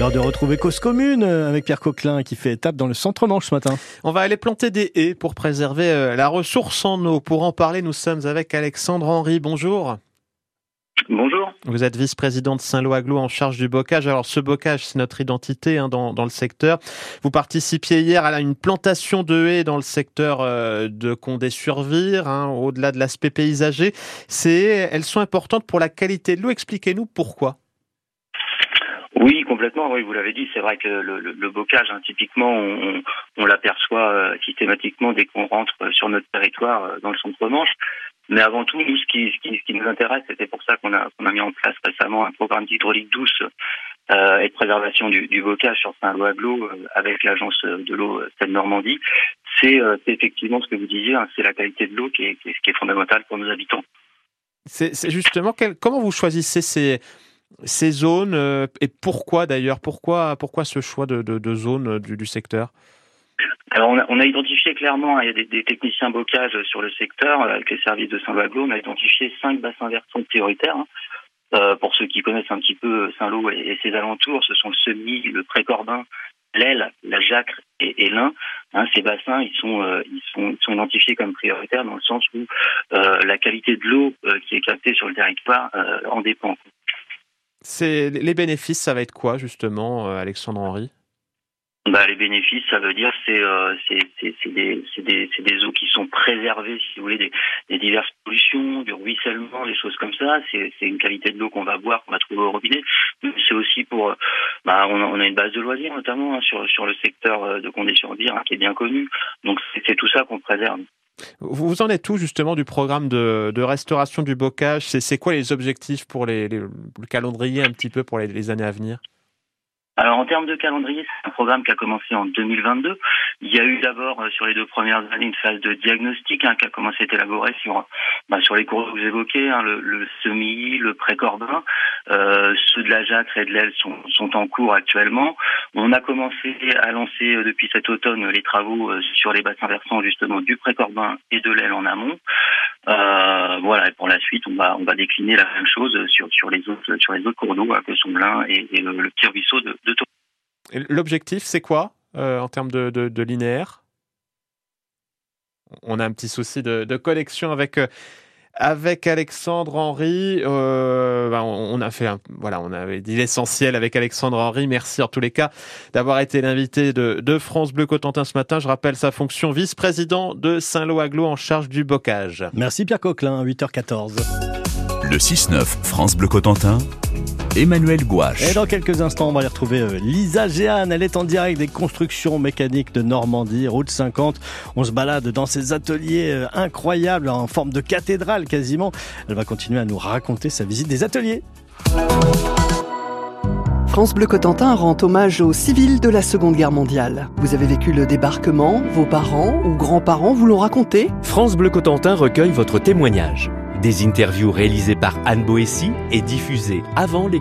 L'heure de retrouver Cause Commune euh, avec Pierre Coquelin qui fait étape dans le centre-manche ce matin. On va aller planter des haies pour préserver euh, la ressource en eau. Pour en parler, nous sommes avec Alexandre Henry. Bonjour. Bonjour. Vous êtes vice-président de Saint-Lô-Aglo en charge du bocage. Alors ce bocage, c'est notre identité hein, dans, dans, le secteur. Vous participiez hier à une plantation de haies dans le secteur euh, de Condé-sur-Vire, hein, au-delà de l'aspect paysager. C'est, elles sont importantes pour la qualité de l'eau. Expliquez-nous pourquoi. Oui, complètement. Oui, vous l'avez dit. C'est vrai que le, bocage, hein, typiquement, on, l'aperçoit euh, systématiquement dès qu'on rentre sur notre territoire euh, dans le centre-manche. Mais avant tout, nous, ce qui, nous intéresse, c'était pour ça qu'on a, mis en place récemment un programme d'hydraulique douce euh, et de préservation du, bocage sur Saint-Lô-Aglo euh, avec l'agence de l'eau Seine-Normandie. C'est euh, effectivement ce que vous disiez, hein, c'est la qualité de l'eau qui est, fondamentale pour nos habitants. C'est justement comment vous choisissez ces ces zones euh, et pourquoi d'ailleurs pourquoi pourquoi ce choix de, de, zone du, du secteur? Alors on a, identifié clairement, hein, il y a des, techniciens bocage sur le secteur, avec les services de Saint-Lô, on a identifié cinq bassins versants prioritaires. Hein. Euh, pour ceux qui connaissent un petit peu Saint-Lô et, ses alentours, ce sont le Semis, le Pré-Corbin, l'Aile, la Jacre et, et l'Ain. Hein, ces bassins, ils sont, euh, ils sont, ils sont identifiés comme prioritaires dans le sens où euh, la qualité de l'eau euh, qui est captée sur le territoire euh, en dépend. C'est les bénéfices, ça va être quoi justement, Alexandre Henry? Bah, les bénéfices, ça veut dire c'est euh, c'est des, des, des eaux qui sont préservées, si vous voulez, des, diverses pollutions, du ruissellement, des choses comme ça. C'est une qualité de l'eau qu'on va boire, qu'on va trouver au robinet. C'est aussi pour, bah, on, a, une base de loisirs notamment hein, sur sur le secteur de Condé-sur-Vire hein, qui est bien connu. Donc c'est tout ça qu'on préserve. Vous en êtes où justement du programme de, restauration du bocage? C'est quoi les objectifs pour les, le calendrier un petit peu pour les, les années à venir? Alors en termes de calendrier, c'est un programme qui a commencé en 2022. Il y a eu d'abord sur les deux premières années une phase de diagnostic hein, qui a commencé à être élaborée sur bah, sur les cours que vous évoquez, hein, le, le semi, le pré-corbin, euh, ceux de la Jacre et de l'Aile sont, sont en cours actuellement. On a commencé à lancer depuis cet automne les travaux sur les bassins versants justement du pré-corbin et de l'Aile en amont. Euh, voilà, et pour la suite, on va on va décliner la même chose sur sur les autres sur les autres cours d'eau hein, que sont l'Ain et, et le, petit ruisseau de, de L'objectif, c'est quoi? euh, en termes de, de, de, linéaire On a un petit souci de, de connexion avec euh, avec Alexandre Henry. Euh, ben on a fait, un, voilà, on avait dit l'essentiel avec Alexandre Henry. Merci en tous les cas d'avoir été l'invité de, de, France Bleu Cotentin ce matin. Je rappelle sa fonction vice-président de Saint-Lô-Aglo en charge du bocage. Merci Pierre Coquelin, 8h14. Le 6-9 France Bleu Cotentin. Emmanuel Gouache. Et dans quelques instants, on va aller retrouver euh, Lisa Géane. Elle est en direct des constructions mécaniques de Normandie, route 50. On se balade dans ces ateliers euh, incroyables en forme de cathédrale quasiment. Elle va continuer à nous raconter sa visite des ateliers. France Bleu Cotentin rend hommage aux civils de la Seconde Guerre mondiale. Vous avez vécu le débarquement, vos parents ou grands-parents vous l'ont raconté? France Bleu Cotentin recueille votre témoignage. Des interviews réalisées par Anne Boessy et diffusées avant les